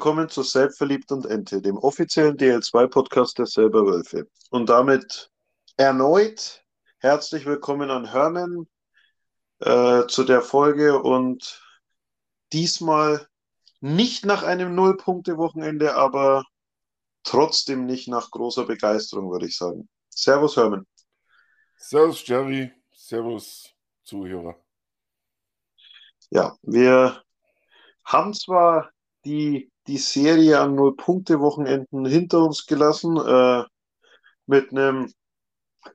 Willkommen zu Selbstverliebt und Ente, dem offiziellen DL2-Podcast der Selber Wölfe. Und damit erneut herzlich willkommen an Hermann äh, zu der Folge und diesmal nicht nach einem Null-Punkte-Wochenende, aber trotzdem nicht nach großer Begeisterung, würde ich sagen. Servus, Hermann. Servus, Jerry. Servus, Zuhörer. Ja, wir haben zwar die, die Serie an Null-Punkte-Wochenenden hinter uns gelassen, äh, mit einem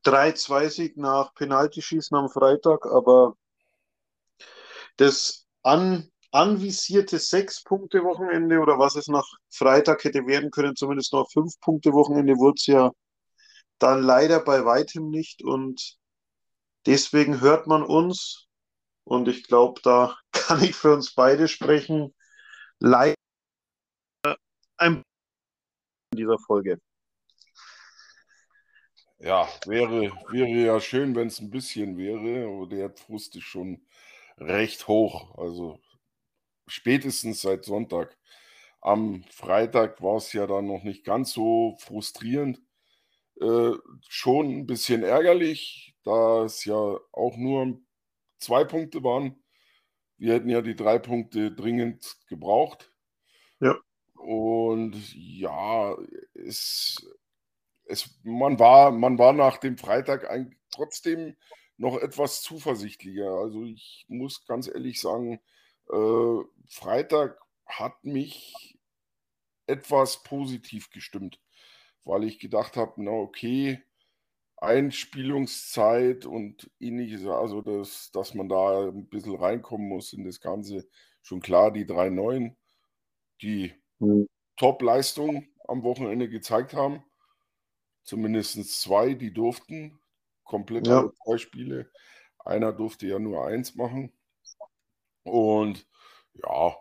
3-2-Sieg nach Penaltyschießen am Freitag, aber das an, anvisierte Sechs-Punkte-Wochenende oder was es nach Freitag hätte werden können, zumindest noch Fünf-Punkte-Wochenende, wurde es ja dann leider bei weitem nicht und deswegen hört man uns und ich glaube, da kann ich für uns beide sprechen, leider ein in dieser Folge. Ja, wäre, wäre ja schön, wenn es ein bisschen wäre, aber der Frust ist schon recht hoch. Also spätestens seit Sonntag. Am Freitag war es ja dann noch nicht ganz so frustrierend. Äh, schon ein bisschen ärgerlich, da es ja auch nur zwei Punkte waren. Wir hätten ja die drei Punkte dringend gebraucht. Und ja, es, es, man, war, man war nach dem Freitag ein, trotzdem noch etwas zuversichtlicher. Also ich muss ganz ehrlich sagen, äh, Freitag hat mich etwas positiv gestimmt, weil ich gedacht habe, na okay, Einspielungszeit und ähnliches, also dass, dass man da ein bisschen reinkommen muss in das Ganze. Schon klar, die drei Neuen, die mhm. Top-Leistung am Wochenende gezeigt haben. Zumindest zwei, die durften. Komplett ja. zwei Spiele. Einer durfte ja nur eins machen. Und ja,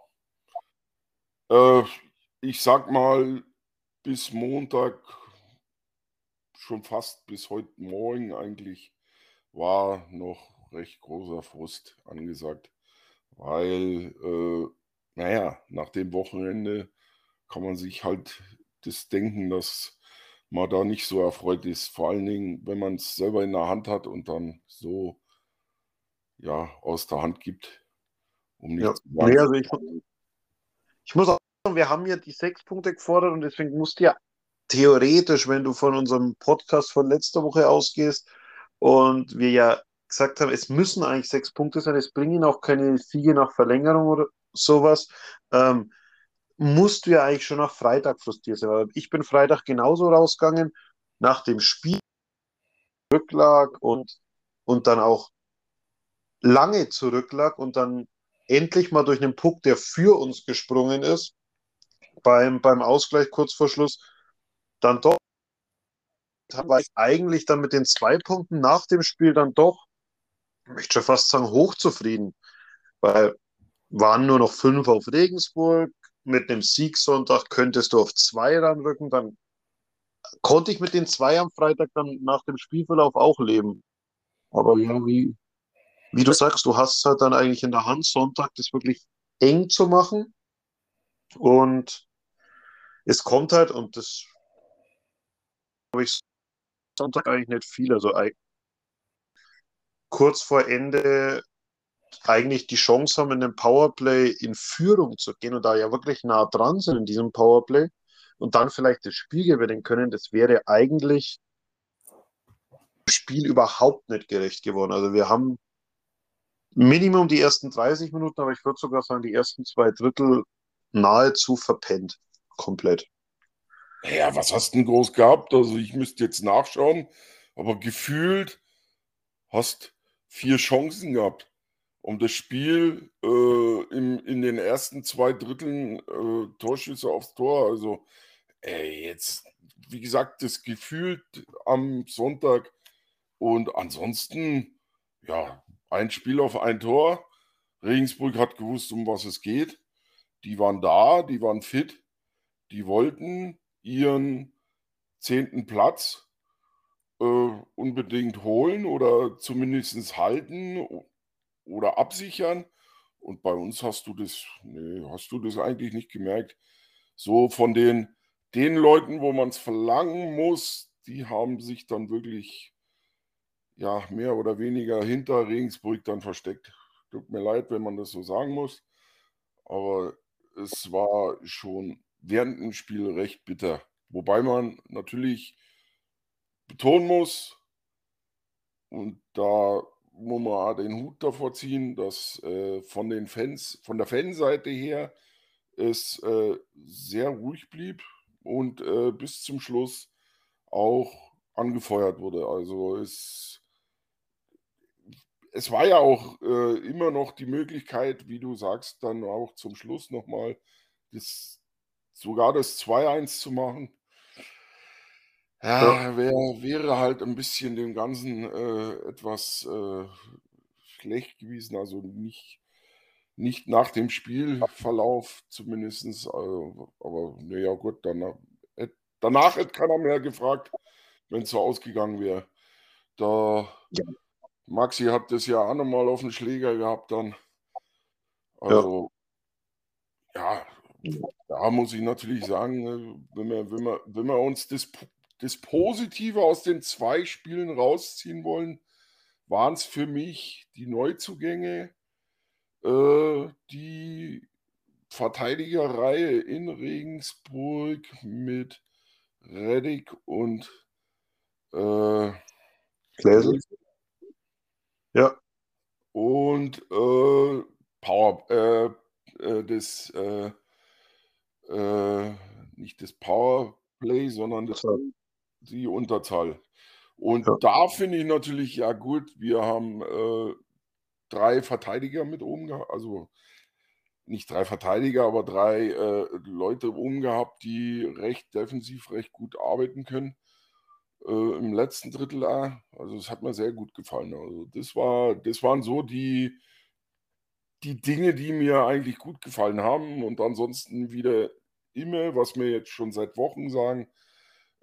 äh, ich sag mal, bis Montag, schon fast bis heute Morgen eigentlich, war noch recht großer Frust angesagt, weil, äh, naja, nach dem Wochenende kann man sich halt das denken, dass man da nicht so erfreut ist. Vor allen Dingen, wenn man es selber in der Hand hat und dann so ja, aus der Hand gibt. Um nicht ja. zu nee, also ich, ich muss auch sagen, wir haben ja die sechs Punkte gefordert und deswegen musst du ja theoretisch, wenn du von unserem Podcast von letzter Woche ausgehst und wir ja gesagt haben, es müssen eigentlich sechs Punkte sein, es bringen auch keine Siege nach Verlängerung oder sowas. Ähm, musst du ja eigentlich schon nach Freitag frustriert sein. Aber ich bin Freitag genauso rausgegangen, nach dem Spiel zurücklag und, und dann auch lange zurücklag und dann endlich mal durch einen Puck, der für uns gesprungen ist, beim, beim Ausgleich kurz vor Schluss, dann doch war ich eigentlich dann mit den zwei Punkten nach dem Spiel dann doch, ich möchte schon fast sagen, hochzufrieden, weil waren nur noch fünf auf Regensburg, mit einem Siegsonntag könntest du auf zwei ranrücken, dann konnte ich mit den zwei am Freitag dann nach dem Spielverlauf auch leben. Aber ja, wie, wie du sagst, du hast halt dann eigentlich in der Hand, Sonntag das wirklich eng zu machen. Und es kommt halt, und das habe ich Sonntag eigentlich nicht viel. Also kurz vor Ende eigentlich die Chance haben, in dem Powerplay in Führung zu gehen und da ja wirklich nah dran sind in diesem Powerplay und dann vielleicht das Spiel gewinnen können, das wäre eigentlich dem Spiel überhaupt nicht gerecht geworden. Also wir haben Minimum die ersten 30 Minuten, aber ich würde sogar sagen, die ersten zwei Drittel nahezu verpennt. Komplett. Ja, was hast du denn groß gehabt? Also ich müsste jetzt nachschauen, aber gefühlt hast vier Chancen gehabt um das Spiel äh, in, in den ersten zwei Dritteln äh, Torschüsse aufs Tor. Also ey, jetzt, wie gesagt, das gefühlt am Sonntag. Und ansonsten, ja, ein Spiel auf ein Tor. Regensburg hat gewusst, um was es geht. Die waren da, die waren fit, die wollten ihren zehnten Platz äh, unbedingt holen oder zumindest halten oder absichern. Und bei uns hast du das, nee, hast du das eigentlich nicht gemerkt. so von den, den Leuten, wo man es verlangen muss, die haben sich dann wirklich ja, mehr oder weniger hinter Regensburg dann versteckt. Tut mir leid, wenn man das so sagen muss, aber es war schon während dem Spiel recht bitter. Wobei man natürlich betonen muss, und da muss man den Hut davor ziehen, dass äh, von den Fans, von der Fanseite her es äh, sehr ruhig blieb und äh, bis zum Schluss auch angefeuert wurde. Also es, es war ja auch äh, immer noch die Möglichkeit, wie du sagst, dann auch zum Schluss nochmal das, sogar das 2-1 zu machen. Ja, wär, wäre halt ein bisschen dem Ganzen äh, etwas äh, schlecht gewesen, also nicht, nicht nach dem Spielverlauf zumindest. Also, aber naja, gut, danach, danach hätte keiner mehr gefragt, wenn es so ausgegangen wäre. Da ja. Maxi hat das ja auch nochmal auf den Schläger gehabt dann. Also, ja. ja, da muss ich natürlich sagen, ne, wenn wir, wenn wir, wenn wir uns das, das Positive aus den zwei Spielen rausziehen wollen, waren es für mich die Neuzugänge, äh, die Verteidigerreihe in Regensburg mit Reddick und äh, Gläsel. Ja. Und äh, Power, äh, äh, das, äh, äh, nicht das Powerplay, sondern das, die Unterzahl. Und ja. da finde ich natürlich, ja gut, wir haben äh, drei Verteidiger mit oben gehabt, also nicht drei Verteidiger, aber drei äh, Leute oben gehabt, die recht defensiv, recht gut arbeiten können äh, im letzten Drittel. Also es hat mir sehr gut gefallen. Also das war, das waren so die, die Dinge, die mir eigentlich gut gefallen haben. Und ansonsten wieder immer, was wir jetzt schon seit Wochen sagen,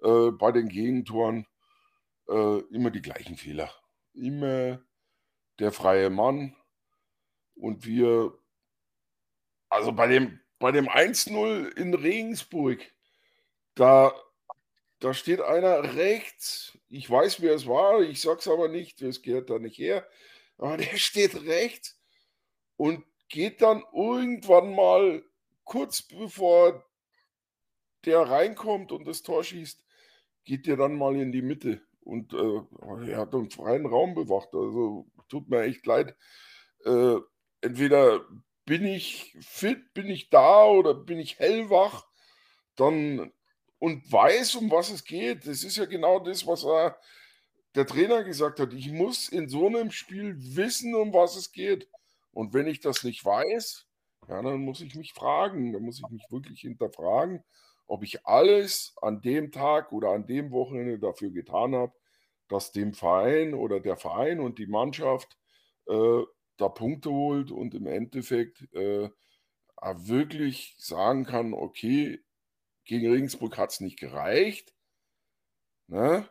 äh, bei den Gegentoren äh, immer die gleichen Fehler. Immer der freie Mann. Und wir, also bei dem, bei dem 1-0 in Regensburg, da da steht einer rechts. Ich weiß, wer es war. Ich sag's aber nicht. Es gehört da nicht her. Aber der steht rechts und geht dann irgendwann mal kurz bevor der reinkommt und das Tor schießt, geht der dann mal in die Mitte und äh, er hat einen freien Raum bewacht. Also tut mir echt leid. Äh, entweder bin ich fit, bin ich da oder bin ich hellwach, dann und weiß, um was es geht. Das ist ja genau das, was er, der Trainer gesagt hat. Ich muss in so einem Spiel wissen, um was es geht. Und wenn ich das nicht weiß, ja, dann muss ich mich fragen, dann muss ich mich wirklich hinterfragen, ob ich alles an dem Tag oder an dem Wochenende dafür getan habe, dass dem Verein oder der Verein und die Mannschaft äh, da Punkte holt und im Endeffekt äh, wirklich sagen kann, okay, gegen Regensburg hat es nicht gereicht. Ne?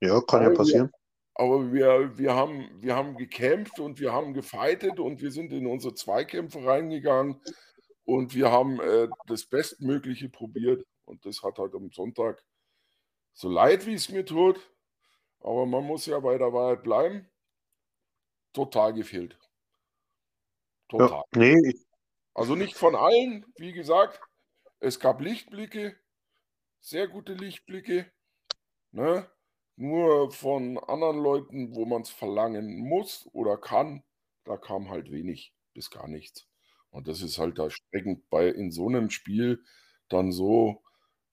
Ja, kann aber ja passieren. Wir, aber wir, wir, haben, wir haben gekämpft und wir haben gefeitet und wir sind in unsere Zweikämpfe reingegangen und wir haben äh, das Bestmögliche probiert. Und das hat halt am Sonntag, so leid wie es mir tut, aber man muss ja bei der Wahrheit bleiben, total gefehlt. Total. Ja, nee. Also nicht von allen, wie gesagt, es gab Lichtblicke, sehr gute Lichtblicke. Ne? Nur von anderen Leuten, wo man es verlangen muss oder kann, da kam halt wenig bis gar nichts. Und das ist halt erschreckend bei in so einem Spiel dann so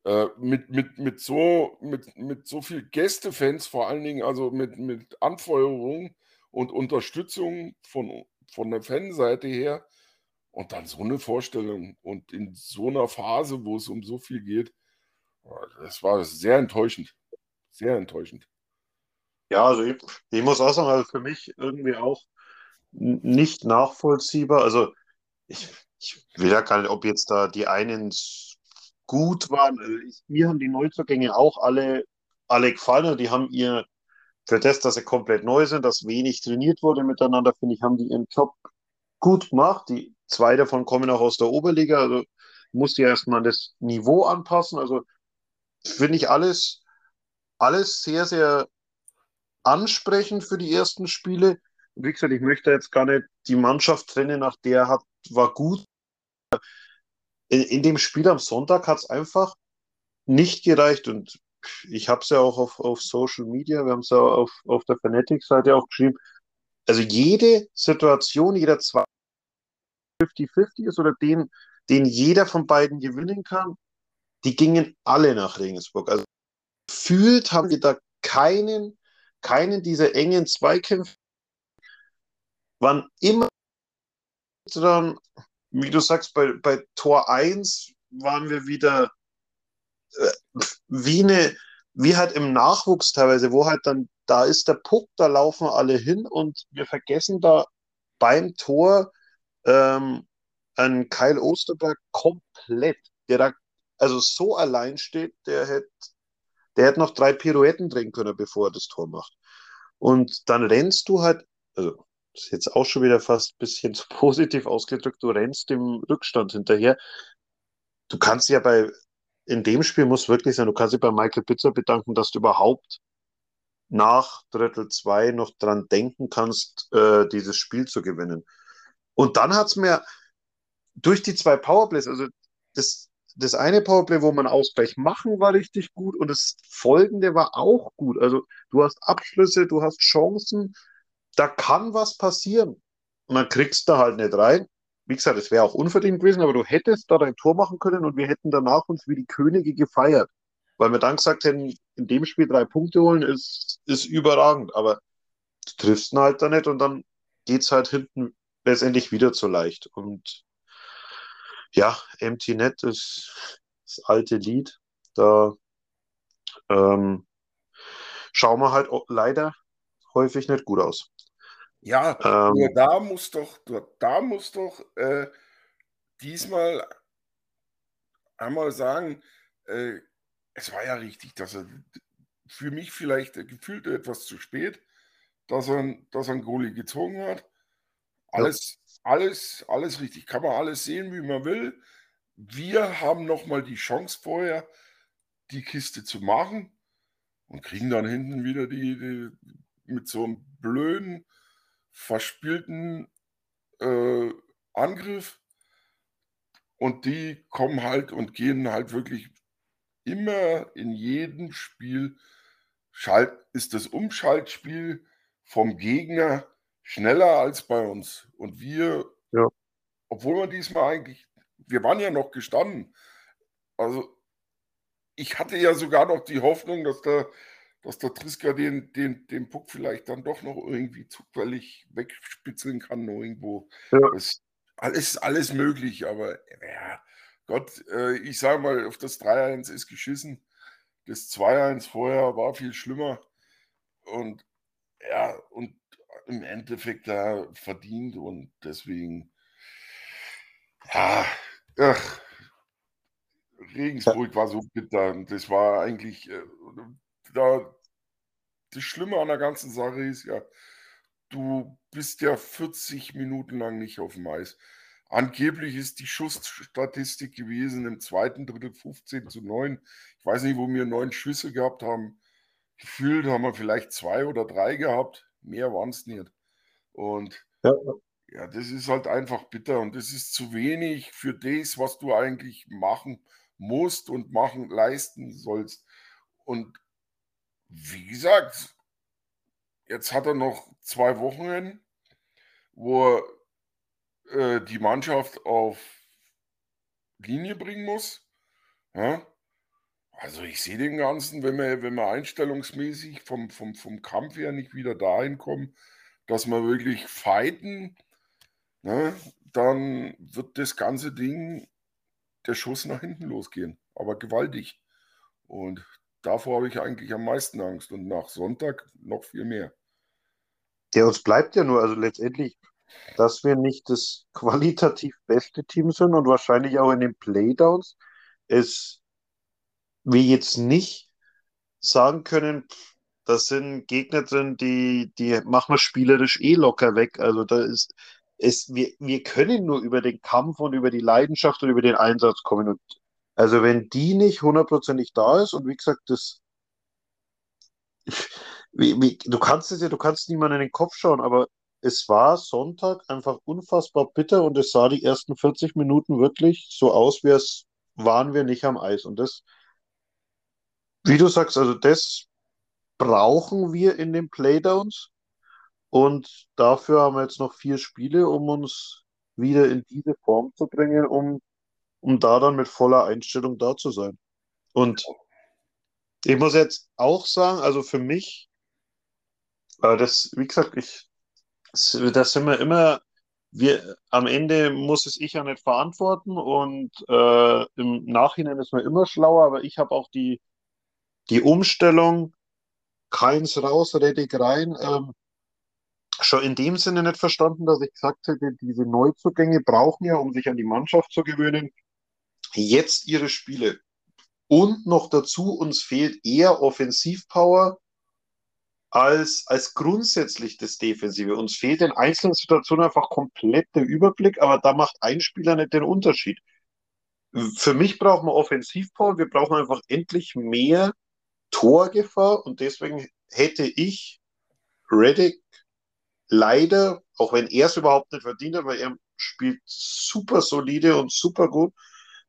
äh, mit, mit, mit, so, mit, mit so viel Gästefans, vor allen Dingen also mit, mit Anfeuerung und Unterstützung von, von der Fanseite her, und dann so eine Vorstellung und in so einer Phase, wo es um so viel geht, das war sehr enttäuschend. Sehr enttäuschend. Ja, also ich, ich muss auch sagen, also für mich irgendwie auch nicht nachvollziehbar. Also ich, ich will ja gar nicht, ob jetzt da die einen gut waren. Also ich, mir haben die Neuzugänge auch alle, alle gefallen. Die haben ihr, für das, dass sie komplett neu sind, dass wenig trainiert wurde miteinander, finde ich, haben die ihren Job gut gemacht. Die zwei davon kommen auch aus der Oberliga. Also musst dir erstmal das Niveau anpassen. Also finde ich alles, alles sehr, sehr ansprechend für die ersten Spiele. Wie gesagt, ich möchte jetzt gar nicht die Mannschaft trennen, nach der hat, war gut. In, in dem Spiel am Sonntag hat es einfach nicht gereicht und ich habe es ja auch auf, auf Social Media, wir haben es ja auf, auf der Fanatic-Seite auch geschrieben. Also jede Situation, jeder 50-50 ist oder den, den jeder von beiden gewinnen kann, die gingen alle nach Regensburg. Also gefühlt haben wir da keinen, keinen dieser engen Zweikämpfe. Wann immer dann, wie du sagst, bei, bei Tor 1 waren wir wieder äh, wie eine, wie halt im Nachwuchs teilweise, wo halt dann, da ist der Puck, da laufen alle hin und wir vergessen da beim Tor ähm, einen Kyle Osterberg komplett, der da also so allein steht, der hätte der hätte noch drei Pirouetten drehen können, bevor er das Tor macht. Und dann rennst du halt, also das ist jetzt auch schon wieder fast ein bisschen zu positiv ausgedrückt, du rennst dem Rückstand hinterher. Du kannst ja bei, in dem Spiel muss wirklich sein, du kannst dich bei Michael Pizzer bedanken, dass du überhaupt nach Drittel 2 noch dran denken kannst, äh, dieses Spiel zu gewinnen. Und dann hat es mir durch die zwei Powerplays, also das, das eine Powerplay, wo man Ausgleich machen, war richtig gut und das folgende war auch gut. Also du hast Abschlüsse, du hast Chancen, da kann was passieren. Und dann kriegst du halt nicht rein. Wie gesagt, es wäre auch unverdient gewesen, aber du hättest da dein Tor machen können und wir hätten danach uns wie die Könige gefeiert. Weil wir dann gesagt hätten, in dem Spiel drei Punkte holen, ist, ist überragend. Aber du triffst ihn halt da nicht und dann geht es halt hinten letztendlich wieder zu leicht. Und ja, Empty Net ist das alte Lied. Da ähm, schauen wir halt leider häufig nicht gut aus. Ja, ähm, nur da muss doch, da muss doch äh, diesmal einmal sagen, äh, es war ja richtig, dass er für mich vielleicht gefühlt etwas zu spät, dass er, dass er einen Goalie gezogen hat. Alles, ja. alles, alles richtig. Kann man alles sehen, wie man will. Wir haben nochmal die Chance vorher, die Kiste zu machen und kriegen dann hinten wieder die, die mit so einem blöden verspielten äh, Angriff und die kommen halt und gehen halt wirklich immer in jedem Spiel schalt, ist das Umschaltspiel vom Gegner schneller als bei uns. Und wir, ja. obwohl wir diesmal eigentlich, wir waren ja noch gestanden. Also ich hatte ja sogar noch die Hoffnung, dass der dass der Triska den, den, den Puck vielleicht dann doch noch irgendwie zufällig wegspitzeln kann irgendwo. Ja. Es, alles, alles möglich, aber ja, Gott, äh, ich sage mal, auf das 3-1 ist geschissen. Das 2-1 vorher war viel schlimmer. Und ja, und im Endeffekt da verdient und deswegen, ja, ach, Regensburg war so bitter. Das war eigentlich, äh, da, das Schlimme an der ganzen Sache ist ja, du bist ja 40 Minuten lang nicht auf dem Eis. Angeblich ist die Schussstatistik gewesen im zweiten Drittel 15 zu 9. Ich weiß nicht, wo wir neun Schüsse gehabt haben. Gefühlt haben wir vielleicht zwei oder drei gehabt. Mehr waren es nicht. Und ja. ja, das ist halt einfach bitter und das ist zu wenig für das, was du eigentlich machen musst und machen, leisten sollst. Und wie gesagt, jetzt hat er noch zwei Wochen, wo er äh, die Mannschaft auf Linie bringen muss. Ja? Also ich sehe den Ganzen, wenn wir, wenn wir einstellungsmäßig vom, vom, vom Kampf her nicht wieder dahin kommen, dass wir wirklich fighten, ne, dann wird das ganze Ding, der Schuss nach hinten losgehen, aber gewaltig. Und davor habe ich eigentlich am meisten Angst und nach Sonntag noch viel mehr. Ja, uns bleibt ja nur, also letztendlich, dass wir nicht das qualitativ beste Team sind und wahrscheinlich auch in den Playdowns es wir jetzt nicht sagen können, das sind Gegner drin, die, die machen wir spielerisch eh locker weg. Also da ist, es, wir, wir können nur über den Kampf und über die Leidenschaft und über den Einsatz kommen. Und also wenn die nicht hundertprozentig da ist und wie gesagt, das wie, wie, du kannst es ja, du kannst niemanden in den Kopf schauen, aber es war Sonntag einfach unfassbar bitter und es sah die ersten 40 Minuten wirklich so aus, wie es waren wir nicht am Eis. Und das, wie du sagst, also das brauchen wir in den Playdowns. Und dafür haben wir jetzt noch vier Spiele, um uns wieder in diese Form zu bringen, um, um da dann mit voller Einstellung da zu sein. Und ich muss jetzt auch sagen, also für mich, äh, das, wie gesagt, ich, das sind wir immer, wir, am Ende muss es ich ja nicht verantworten und äh, im Nachhinein ist man immer schlauer, aber ich habe auch die, die Umstellung, keins raus, Reddick rein, ähm, schon in dem Sinne nicht verstanden, dass ich gesagt hätte, diese Neuzugänge brauchen ja, um sich an die Mannschaft zu gewöhnen, jetzt ihre Spiele. Und noch dazu, uns fehlt eher Offensivpower als, als grundsätzlich das Defensive. Uns fehlt in einzelnen Situationen einfach komplett der Überblick, aber da macht ein Spieler nicht den Unterschied. Für mich brauchen wir Offensivpower, wir brauchen einfach endlich mehr Torgefahr und deswegen hätte ich Reddick leider, auch wenn er es überhaupt nicht verdient hat, weil er spielt super solide und super gut,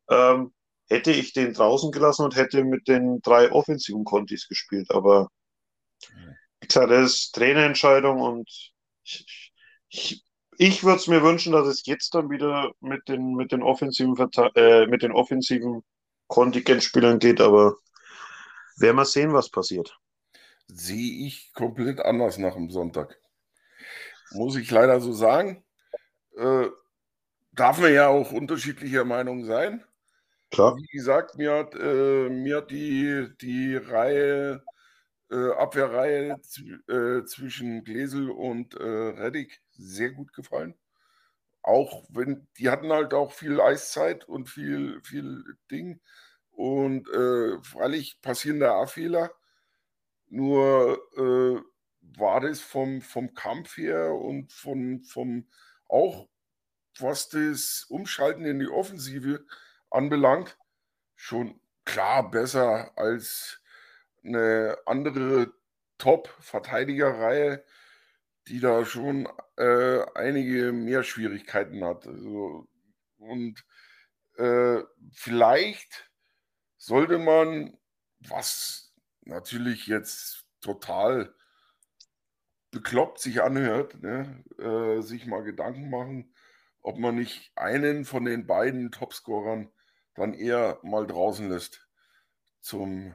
ähm, hätte ich den draußen gelassen und hätte mit den drei offensiven Kontis gespielt. Aber wie gesagt, das ist Trainerentscheidung und ich, ich, ich würde es mir wünschen, dass es jetzt dann wieder mit den, mit den offensiven, äh, mit offensiven Kontingentspielern geht, aber werden wir sehen, was passiert. Sehe ich komplett anders nach dem Sonntag. Muss ich leider so sagen. Äh, darf man ja auch unterschiedlicher Meinung sein. Klar. Wie gesagt, mir hat, äh, mir hat die, die Reihe, äh, Abwehrreihe äh, zwischen Gläsel und äh, Reddick sehr gut gefallen. Auch wenn, die hatten halt auch viel Eiszeit und viel, viel Ding. Und äh, freilich passieren da auch Fehler. Nur äh, war das vom, vom Kampf her und von, vom auch was das Umschalten in die Offensive anbelangt, schon klar besser als eine andere Top-Verteidigerreihe, die da schon äh, einige mehr Schwierigkeiten hat. Also, und äh, vielleicht sollte man, was natürlich jetzt total bekloppt sich anhört, ne, äh, sich mal Gedanken machen, ob man nicht einen von den beiden Topscorern dann eher mal draußen lässt zum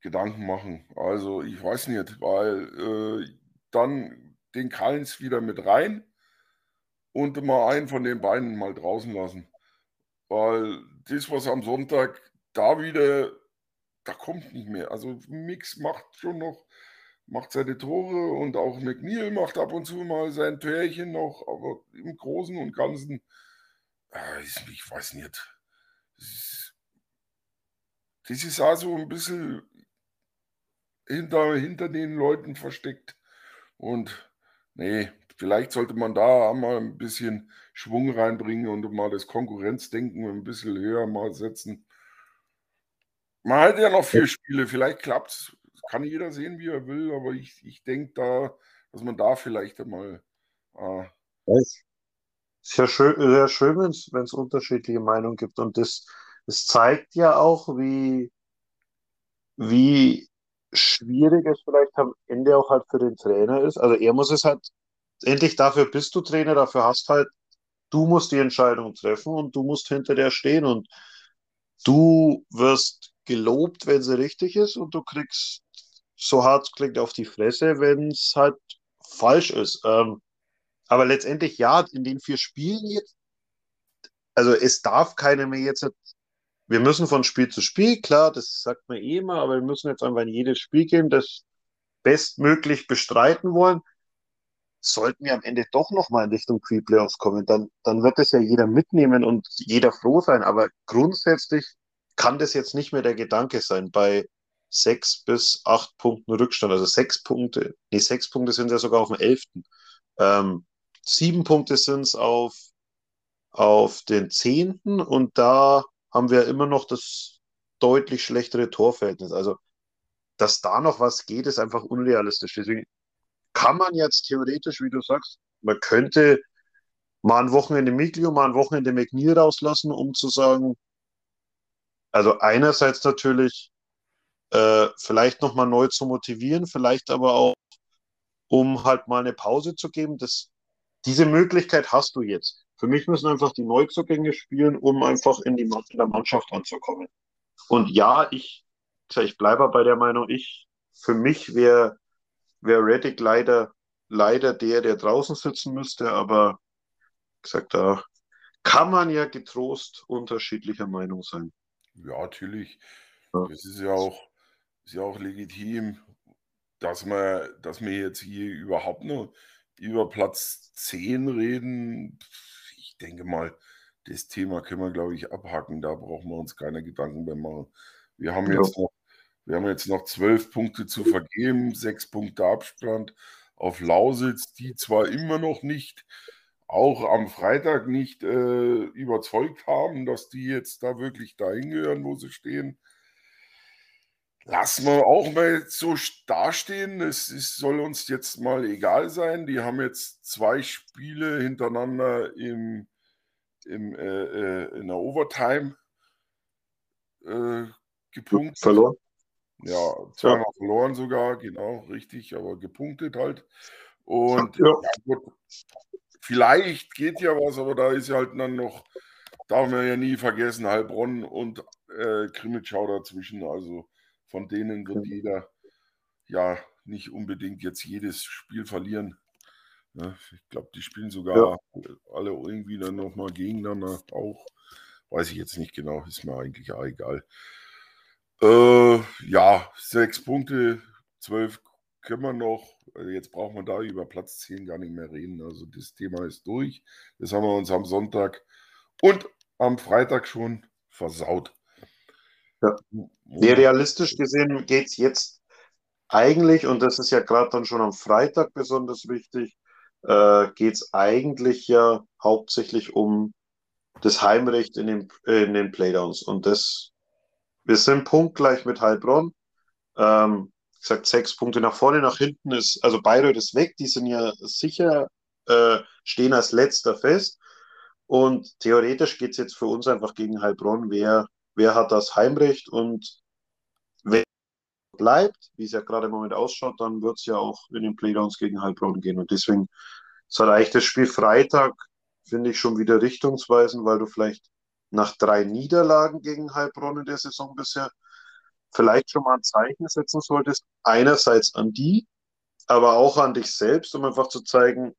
Gedanken machen. Also ich weiß nicht, weil äh, dann den Kallens wieder mit rein und mal einen von den beiden mal draußen lassen. Weil das, was am Sonntag da wieder, da kommt nicht mehr. Also Mix macht schon noch, macht seine Tore und auch McNeil macht ab und zu mal sein Törchen noch, aber im Großen und Ganzen, äh, ich weiß nicht. Das ist also ein bisschen hinter, hinter den Leuten versteckt. Und nee, vielleicht sollte man da mal ein bisschen Schwung reinbringen und mal das Konkurrenzdenken ein bisschen höher mal setzen. Man hat ja noch vier Spiele, vielleicht klappt es. Kann jeder sehen, wie er will, aber ich, ich denke da, dass man da vielleicht einmal. Äh, ja schön, sehr schön, wenn es unterschiedliche Meinungen gibt. Und das, das zeigt ja auch, wie, wie schwierig es vielleicht am Ende auch halt für den Trainer ist. Also er muss es halt, endlich dafür bist du Trainer, dafür hast halt, du musst die Entscheidung treffen und du musst hinter der stehen und du wirst gelobt, wenn sie richtig ist und du kriegst so hart klingt auf die Fresse, wenn es halt falsch ist. Ähm, aber letztendlich, ja, in den vier Spielen jetzt, also es darf keiner mehr jetzt, wir müssen von Spiel zu Spiel, klar, das sagt man eh immer, aber wir müssen jetzt einfach in jedes Spiel gehen, das bestmöglich bestreiten wollen. Sollten wir am Ende doch nochmal in Richtung Pre-Playoffs kommen, dann, dann wird das ja jeder mitnehmen und jeder froh sein. Aber grundsätzlich kann das jetzt nicht mehr der Gedanke sein bei sechs bis acht Punkten Rückstand. Also sechs Punkte, nee, sechs Punkte sind ja sogar auf dem elften. Ähm, sieben Punkte sind es auf, auf den zehnten und da haben wir immer noch das deutlich schlechtere Torverhältnis. Also, dass da noch was geht, ist einfach unrealistisch. Deswegen kann man jetzt theoretisch, wie du sagst, man könnte mal ein Wochenende Miglio, mal ein Wochenende McNeil rauslassen, um zu sagen, also einerseits natürlich äh, vielleicht nochmal neu zu motivieren, vielleicht aber auch, um halt mal eine Pause zu geben. Das, diese Möglichkeit hast du jetzt. Für mich müssen einfach die Neuzugänge spielen, um einfach in die in der Mannschaft anzukommen. Und ja, ich, ich bleibe bei der Meinung, ich, für mich wäre wär Reddick leider, leider der, der draußen sitzen müsste, aber gesagt, da kann man ja getrost unterschiedlicher Meinung sein. Ja, natürlich. Ja. Das ist ja auch, ist ja auch legitim, dass wir, dass wir jetzt hier überhaupt nur über Platz 10 reden. Ich denke mal, das Thema können wir, glaube ich, abhaken. Da brauchen wir uns keine Gedanken mehr machen. Wir haben ja. jetzt noch, wir haben jetzt noch zwölf Punkte zu vergeben, sechs Punkte Abstand auf Lausitz, die zwar immer noch nicht auch am Freitag nicht äh, überzeugt haben, dass die jetzt da wirklich dahin gehören, wo sie stehen. Lassen wir auch mal so dastehen. Es ist, soll uns jetzt mal egal sein. Die haben jetzt zwei Spiele hintereinander im, im, äh, äh in der Overtime äh, gepunktet. Verloren. Ja, zweimal ja. verloren sogar, genau, richtig, aber gepunktet halt. Und ja. Ja, Vielleicht geht ja was, aber da ist ja halt dann noch, darf man ja nie vergessen, Heilbronn und äh, Krimitschau dazwischen. Also von denen wird jeder ja nicht unbedingt jetzt jedes Spiel verlieren. Ja, ich glaube, die spielen sogar ja. alle irgendwie dann nochmal gegeneinander auch. Weiß ich jetzt nicht genau, ist mir eigentlich auch egal. Äh, ja, sechs Punkte, zwölf können wir noch, also jetzt braucht man da über Platz 10 gar nicht mehr reden. Also das Thema ist durch. Das haben wir uns am Sonntag und am Freitag schon versaut. Ja. Nee, realistisch gesehen geht es jetzt eigentlich, und das ist ja gerade dann schon am Freitag besonders wichtig, äh, geht es eigentlich ja hauptsächlich um das Heimrecht in den, in den Playdowns. Und das, wir sind punktgleich mit Heilbronn. Ähm, gesagt, sechs Punkte nach vorne, nach hinten ist, also Bayreuth ist weg, die sind ja sicher, äh, stehen als letzter fest. Und theoretisch geht es jetzt für uns einfach gegen Heilbronn, wer, wer hat das Heimrecht und wer bleibt, wie es ja gerade im Moment ausschaut, dann wird es ja auch in den Playdowns gegen Heilbronn gehen. Und deswegen ist eigentlich das Spiel Freitag, finde ich, schon wieder richtungsweisend, weil du vielleicht nach drei Niederlagen gegen Heilbronn in der Saison bisher vielleicht schon mal ein Zeichen setzen solltest, einerseits an die, aber auch an dich selbst, um einfach zu zeigen,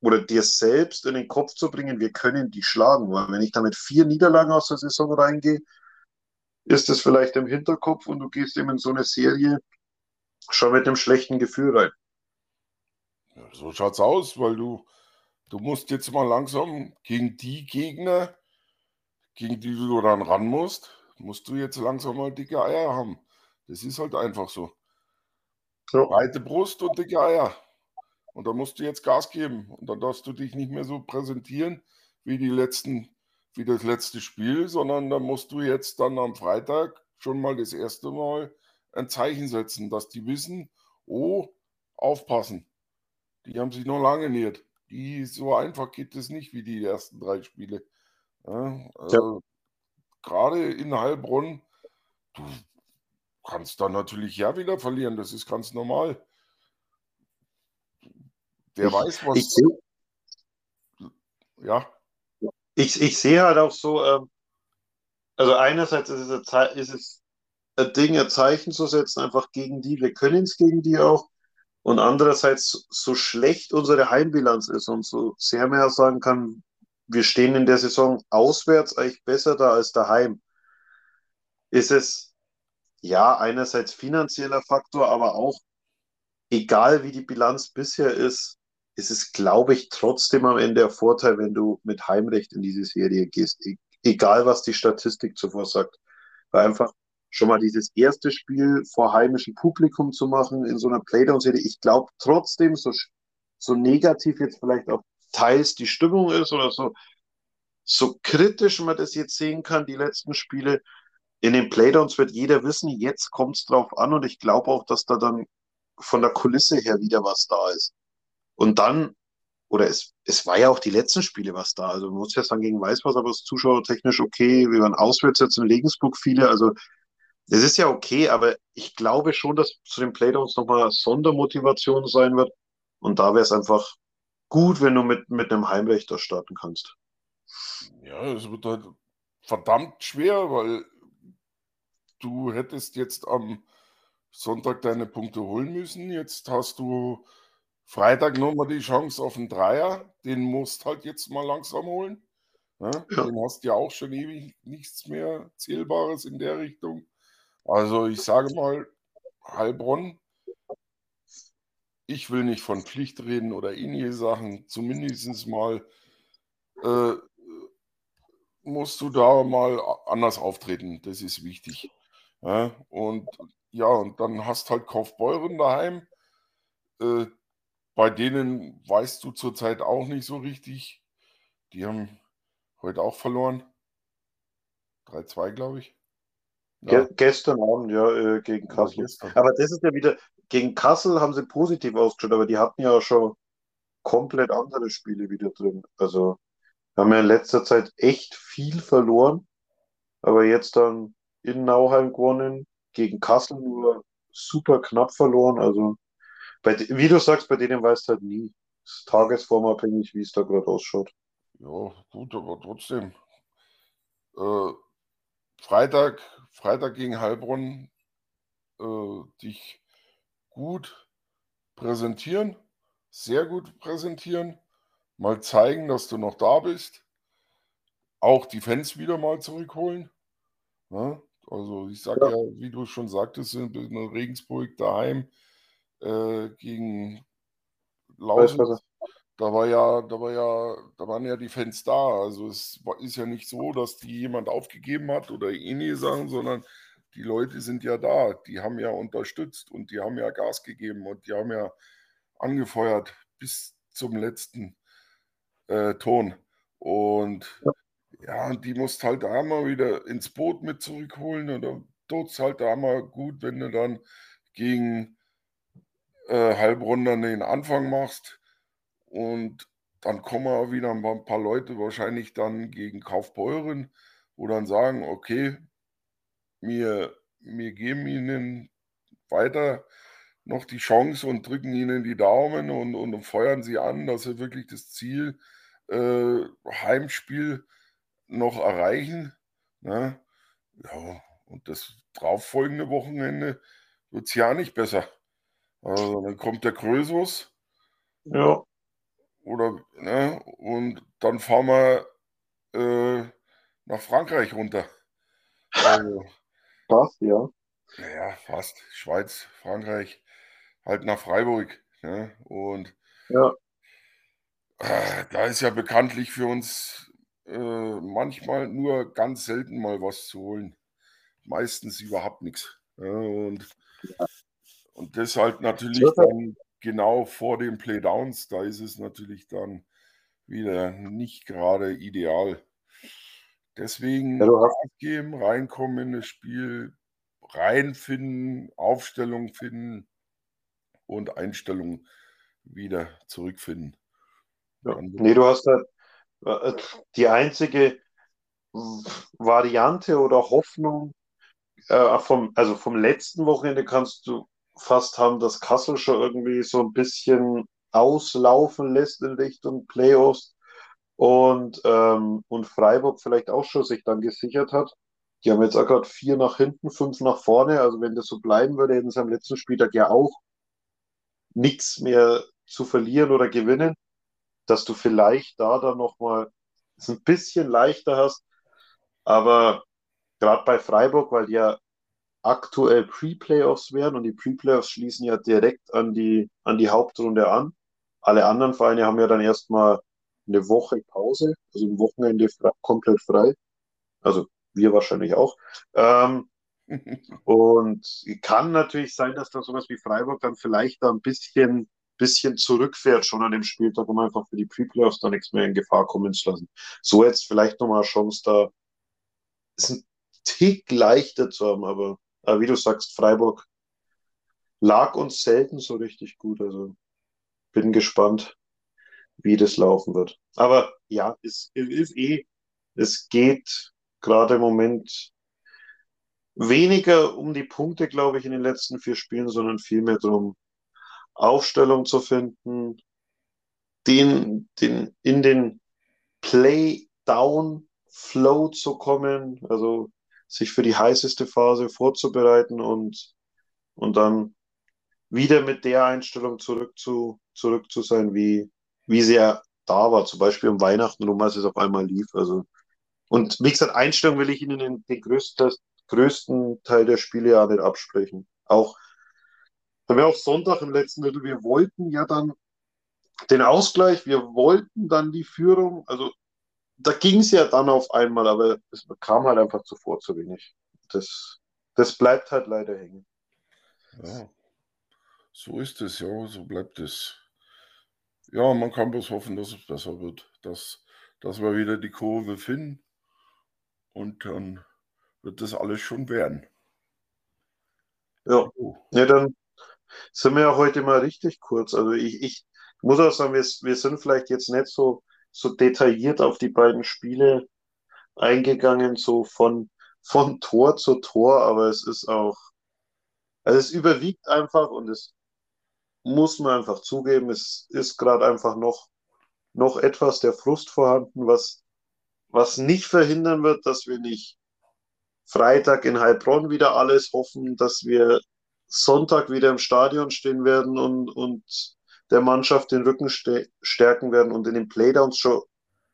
oder dir selbst in den Kopf zu bringen, wir können die schlagen. Weil wenn ich damit vier Niederlagen aus der Saison reingehe, ist es vielleicht im Hinterkopf und du gehst eben in so eine Serie schon mit einem schlechten Gefühl rein. Ja, so schaut's aus, weil du, du musst jetzt mal langsam gegen die Gegner, gegen die du dann ran musst, musst du jetzt langsam mal dicke Eier haben. Das ist halt einfach so. Ja. Breite Brust und dicke Eier. Und da musst du jetzt Gas geben. Und dann darfst du dich nicht mehr so präsentieren wie die letzten, wie das letzte Spiel, sondern da musst du jetzt dann am Freitag schon mal das erste Mal ein Zeichen setzen, dass die wissen, oh, aufpassen. Die haben sich noch lange nähert. Die so einfach geht es nicht wie die ersten drei Spiele. Ja, also, gerade in Heilbronn, du kannst dann natürlich ja wieder verlieren, das ist ganz normal. Wer ich, weiß, was. Ich ja. Ich, ich sehe halt auch so, ähm, also einerseits ist es, ein, ist es ein Ding, ein Zeichen zu setzen, einfach gegen die, wir können es gegen die auch. Und andererseits, so schlecht unsere Heimbilanz ist und so sehr mehr sagen kann, wir stehen in der Saison auswärts eigentlich besser da als daheim. Ist es ja einerseits finanzieller Faktor, aber auch egal wie die Bilanz bisher ist, ist es, glaube ich, trotzdem am Ende der Vorteil, wenn du mit Heimrecht in diese Serie gehst, e egal was die Statistik zuvor sagt. Weil einfach schon mal dieses erste Spiel vor heimischem Publikum zu machen in so einer Playdown-Serie, ich glaube trotzdem, so so negativ jetzt vielleicht auch teils die Stimmung ist oder so, so kritisch man das jetzt sehen kann, die letzten Spiele, in den Playdowns wird jeder wissen, jetzt kommt es drauf an und ich glaube auch, dass da dann von der Kulisse her wieder was da ist. Und dann, oder es, es war ja auch die letzten Spiele was da. Also man muss ja sagen, gegen Weißwasser aber es zuschauertechnisch okay. Wir waren auswärts jetzt in Regensburg viele. Also es ist ja okay, aber ich glaube schon, dass zu den Playdowns nochmal Sondermotivation sein wird. Und da wäre es einfach gut, wenn du mit, mit einem Heimwächter starten kannst. Ja, es wird halt verdammt schwer, weil du hättest jetzt am Sonntag deine Punkte holen müssen. Jetzt hast du Freitag nochmal die Chance auf einen Dreier. Den musst halt jetzt mal langsam holen. Ja, ja. Den hast ja auch schon ewig nichts mehr Zählbares in der Richtung. Also ich sage mal, Heilbronn, ich will nicht von Pflicht reden oder ähnliche Sachen, zumindest mal äh, musst du da mal anders auftreten. Das ist wichtig. Ja, und ja, und dann hast halt Kaufbeuren daheim. Äh, bei denen weißt du zurzeit auch nicht so richtig. Die haben heute auch verloren. 3-2, glaube ich. Ja. Ge gestern Abend, ja, äh, gegen Kassel. Ja, aber das ist ja wieder, gegen Kassel haben sie positiv ausgeschaut, aber die hatten ja schon komplett andere Spiele wieder drin. Also haben ja in letzter Zeit echt viel verloren, aber jetzt dann in Nauheim gewonnen, gegen Kassel nur super knapp verloren. Also, bei, wie du sagst, bei denen weißt du halt nie. Es ist tagesformabhängig, wie es da gerade ausschaut. Ja, gut, aber trotzdem. Äh, Freitag, Freitag gegen Heilbronn äh, dich gut präsentieren, sehr gut präsentieren, mal zeigen, dass du noch da bist, auch die Fans wieder mal zurückholen. Ne? also ich sage ja. ja. wie du schon sagtest, in, in Regensburg daheim äh, gegen Lausitz. Da war ja, da war ja, da waren ja die Fans da. Also es ist ja nicht so, dass die jemand aufgegeben hat oder ähnliche Sachen, sondern die Leute sind ja da. Die haben ja unterstützt und die haben ja Gas gegeben und die haben ja angefeuert bis zum letzten äh, Ton. Und ja. die musst halt da mal wieder ins Boot mit zurückholen. Und dann tut es halt da mal gut, wenn du dann gegen äh, Heilbronn den Anfang machst und dann kommen auch wieder ein paar Leute wahrscheinlich dann gegen Kaufbeuren, wo dann sagen, okay, wir, wir geben ihnen weiter noch die Chance und drücken ihnen die Daumen und, und feuern sie an, dass sie wirklich das Ziel äh, Heimspiel noch erreichen. Ne? Ja, und das darauffolgende Wochenende wird es ja nicht besser. Also dann kommt der Krösus. Ja. Oder, ne? Und dann fahren wir äh, nach Frankreich runter. Also, fast, ja. Naja, fast. Schweiz, Frankreich, halt nach Freiburg. Ne? Und ja. äh, da ist ja bekanntlich für uns äh, manchmal nur ganz selten mal was zu holen. Meistens überhaupt nichts. Ja, und, ja. Und deshalb natürlich dann genau vor den Playdowns, da ist es natürlich dann wieder nicht gerade ideal. Deswegen ja, geben, reinkommen in das Spiel, reinfinden, Aufstellung finden und Einstellung wieder zurückfinden. Ja. Nee, du hast da äh, die einzige Variante oder Hoffnung äh, vom, also vom letzten Wochenende kannst du fast haben, dass Kassel schon irgendwie so ein bisschen auslaufen lässt in Richtung Playoffs und, ähm, und Freiburg vielleicht auch schon sich dann gesichert hat. Die haben jetzt auch gerade vier nach hinten, fünf nach vorne. Also wenn das so bleiben würde, hätten sie am letzten Spieltag ja auch nichts mehr zu verlieren oder gewinnen, dass du vielleicht da dann nochmal es ein bisschen leichter hast. Aber gerade bei Freiburg, weil die ja aktuell Pre-Playoffs werden und die Pre-Playoffs schließen ja direkt an die, an die Hauptrunde an. Alle anderen Vereine haben ja dann erstmal eine Woche Pause, also ein Wochenende komplett frei. Also wir wahrscheinlich auch. Ähm, und kann natürlich sein, dass da sowas wie Freiburg dann vielleicht da ein bisschen bisschen zurückfährt schon an dem Spieltag, um einfach für die Pre-Playoffs da nichts mehr in Gefahr kommen zu lassen. So jetzt vielleicht nochmal Chance da, ist ein Tick leichter zu haben, aber, aber wie du sagst, Freiburg lag uns selten so richtig gut. Also bin gespannt, wie das laufen wird. Aber ja, es ist eh, es geht gerade im Moment weniger um die Punkte, glaube ich, in den letzten vier Spielen, sondern vielmehr darum, Aufstellung zu finden, den, den, in den Play-Down-Flow zu kommen, also sich für die heißeste Phase vorzubereiten und, und dann wieder mit der Einstellung zurück zu, zurück zu sein, wie, wie sie ja da war, zum Beispiel um Weihnachten rum, als es auf einmal lief. Also, und wie gesagt, Einstellung will ich Ihnen den, den größten, größten Teil der Spiele ja nicht absprechen. Auch, haben wir auch Sonntag im letzten Drittel, wir wollten ja dann den Ausgleich, wir wollten dann die Führung, also da ging es ja dann auf einmal, aber es kam halt einfach zuvor zu wenig. Das, das bleibt halt leider hängen. Ja. So ist es, ja, so bleibt es. Ja, man kann bloß hoffen, dass es besser wird, dass, dass wir wieder die Kurve finden und dann wird das alles schon werden. Ja, oh. ja dann sind wir ja heute mal richtig kurz. Also ich, ich muss auch sagen, wir, wir sind vielleicht jetzt nicht so, so detailliert auf die beiden Spiele eingegangen, so von, von Tor zu Tor, aber es ist auch, also es überwiegt einfach und es muss man einfach zugeben, es ist gerade einfach noch, noch etwas der Frust vorhanden, was, was nicht verhindern wird, dass wir nicht Freitag in Heilbronn wieder alles hoffen, dass wir Sonntag wieder im Stadion stehen werden und, und der Mannschaft den Rücken stärken werden und in den Playdowns schon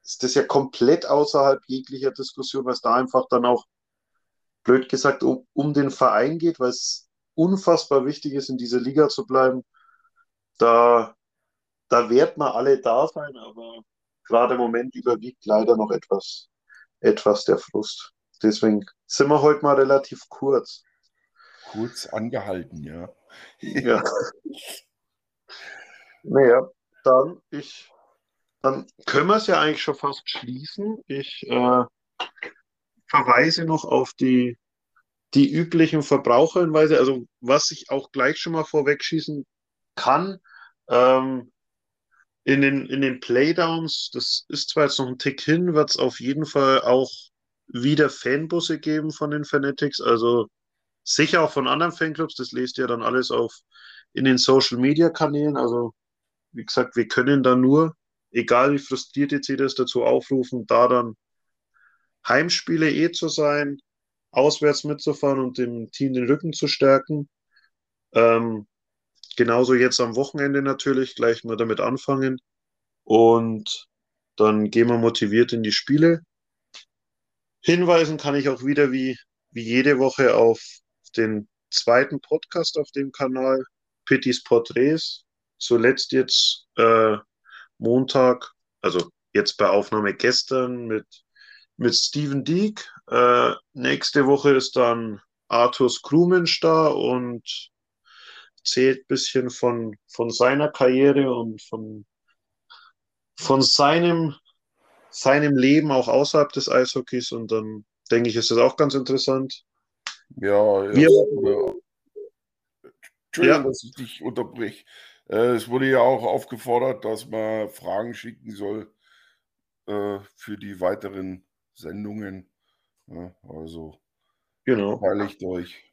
ist das ja komplett außerhalb jeglicher Diskussion, weil es da einfach dann auch blöd gesagt um, um den Verein geht, weil es unfassbar wichtig ist, in dieser Liga zu bleiben da, da wird man alle da sein, aber gerade im Moment überwiegt leider noch etwas, etwas der Frust. Deswegen sind wir heute mal relativ kurz. Kurz angehalten, ja. ja. naja, dann ich, dann können wir es ja eigentlich schon fast schließen. Ich äh, verweise noch auf die, die üblichen Verbraucherhinweise, also was ich auch gleich schon mal vorwegschießen kann. Ähm, in den, in den Playdowns, das ist zwar jetzt noch ein Tick hin, wird es auf jeden Fall auch wieder Fanbusse geben von den Fanatics, also sicher auch von anderen Fanclubs, das lest ihr dann alles auf in den Social Media Kanälen, also wie gesagt, wir können da nur, egal wie frustriert jetzt jeder ist, dazu aufrufen, da dann Heimspiele eh zu sein, auswärts mitzufahren und dem Team den Rücken zu stärken. Ähm, Genauso jetzt am Wochenende natürlich, gleich mal damit anfangen. Und dann gehen wir motiviert in die Spiele. Hinweisen kann ich auch wieder wie, wie jede Woche auf den zweiten Podcast auf dem Kanal, Pittys Porträts. Zuletzt jetzt äh, Montag, also jetzt bei Aufnahme gestern mit, mit Steven Deek. Äh, nächste Woche ist dann Arthur Skrumensch da und erzählt ein bisschen von, von seiner Karriere und von, von seinem, seinem Leben auch außerhalb des Eishockeys. Und dann denke ich, ist das auch ganz interessant. Ja, ja. Wir, Entschuldigung, ja. dass ich dich unterbrich. Äh, es wurde ja auch aufgefordert, dass man Fragen schicken soll äh, für die weiteren Sendungen. Ja, also genau. beteiligt euch.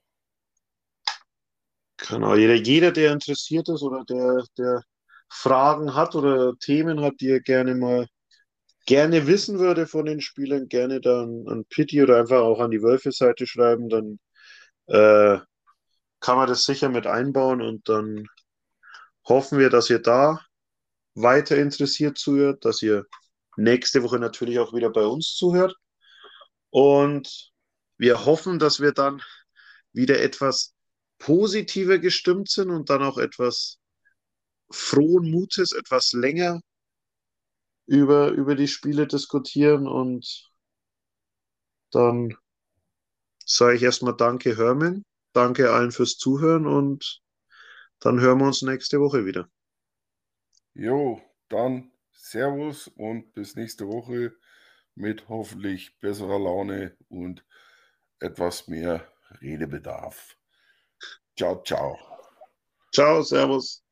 Genau, jeder, jeder, der interessiert ist oder der, der Fragen hat oder Themen hat, die er gerne mal gerne wissen würde von den Spielern, gerne dann an Pitti oder einfach auch an die Wölfe-Seite schreiben, dann äh, kann man das sicher mit einbauen und dann hoffen wir, dass ihr da weiter interessiert zuhört, dass ihr nächste Woche natürlich auch wieder bei uns zuhört. Und wir hoffen, dass wir dann wieder etwas positiver gestimmt sind und dann auch etwas frohen Mutes, etwas länger über, über die Spiele diskutieren und dann sage ich erstmal Danke, Hermann. Danke allen fürs Zuhören und dann hören wir uns nächste Woche wieder. Jo, dann Servus und bis nächste Woche mit hoffentlich besserer Laune und etwas mehr Redebedarf. Ciao, ciao. Ciao, Servus.